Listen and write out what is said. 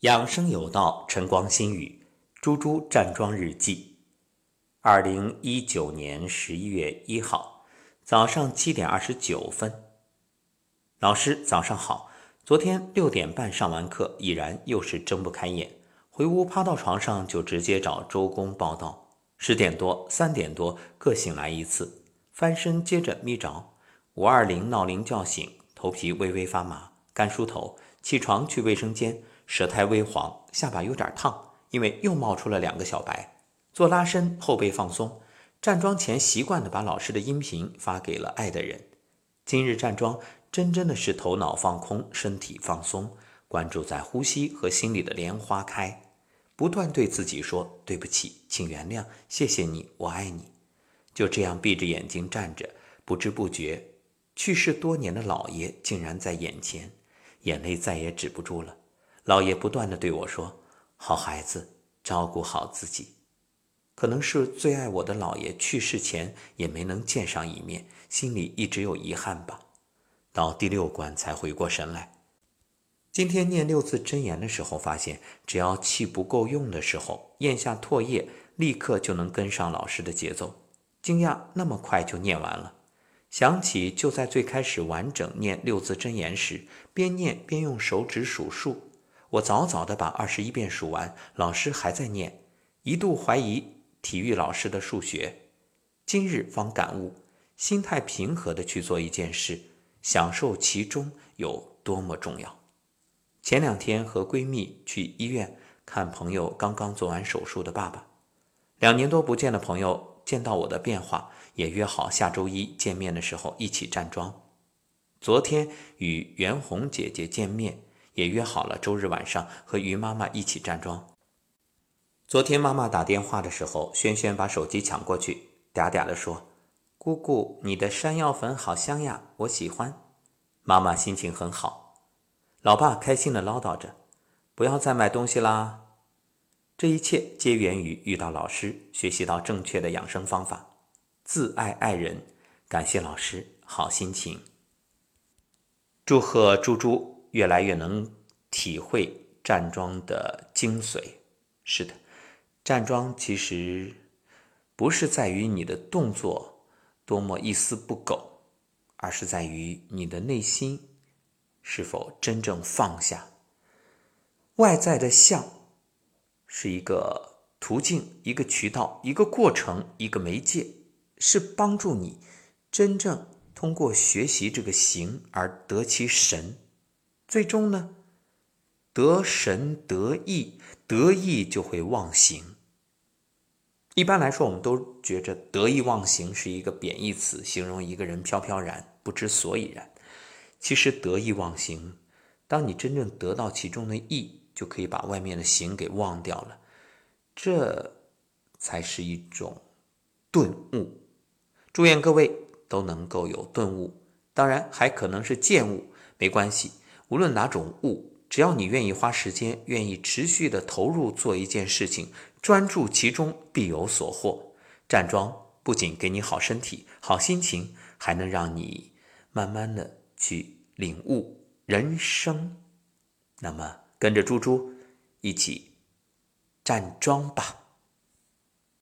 养生有道，晨光心语，猪猪站桩日记。二零一九年十一月一号早上七点二十九分，老师早上好。昨天六点半上完课，已然又是睁不开眼，回屋趴到床上就直接找周公报道。十点多、三点多各醒来一次，翻身接着眯着，五二零闹铃叫醒，头皮微微发麻，干梳头，起床去卫生间。舌苔微黄，下巴有点烫，因为又冒出了两个小白。做拉伸，后背放松。站桩前习惯的把老师的音频发给了爱的人。今日站桩真真的是头脑放空，身体放松，关注在呼吸和心里的莲花开，不断对自己说对不起，请原谅，谢谢你，我爱你。就这样闭着眼睛站着，不知不觉，去世多年的姥爷竟然在眼前，眼泪再也止不住了。老爷不断的对我说：“好孩子，照顾好自己。”可能是最爱我的老爷去世前也没能见上一面，心里一直有遗憾吧。到第六关才回过神来。今天念六字真言的时候，发现只要气不够用的时候，咽下唾液，立刻就能跟上老师的节奏。惊讶那么快就念完了。想起就在最开始完整念六字真言时，边念边用手指数数。我早早的把二十一遍数完，老师还在念，一度怀疑体育老师的数学。今日方感悟，心态平和的去做一件事，享受其中有多么重要。前两天和闺蜜去医院看朋友刚刚做完手术的爸爸，两年多不见的朋友见到我的变化，也约好下周一见面的时候一起站桩。昨天与袁红姐姐见面。也约好了周日晚上和于妈妈一起站桩。昨天妈妈打电话的时候，轩轩把手机抢过去，嗲嗲地说：“姑姑，你的山药粉好香呀，我喜欢。”妈妈心情很好，老爸开心地唠叨着：“不要再买东西啦。”这一切皆源于遇到老师，学习到正确的养生方法，自爱爱人。感谢老师，好心情。祝贺猪猪。越来越能体会站桩的精髓。是的，站桩其实不是在于你的动作多么一丝不苟，而是在于你的内心是否真正放下。外在的相是一个途径、一个渠道、一个过程、一个媒介，是帮助你真正通过学习这个形而得其神。最终呢，得神得意，得意就会忘形。一般来说，我们都觉着得意忘形是一个贬义词，形容一个人飘飘然、不知所以然。其实得意忘形，当你真正得到其中的意，就可以把外面的形给忘掉了。这才是一种顿悟。祝愿各位都能够有顿悟，当然还可能是见悟，没关系。无论哪种悟，只要你愿意花时间，愿意持续的投入做一件事情，专注其中，必有所获。站桩不仅给你好身体、好心情，还能让你慢慢的去领悟人生。那么，跟着猪猪一起站桩吧。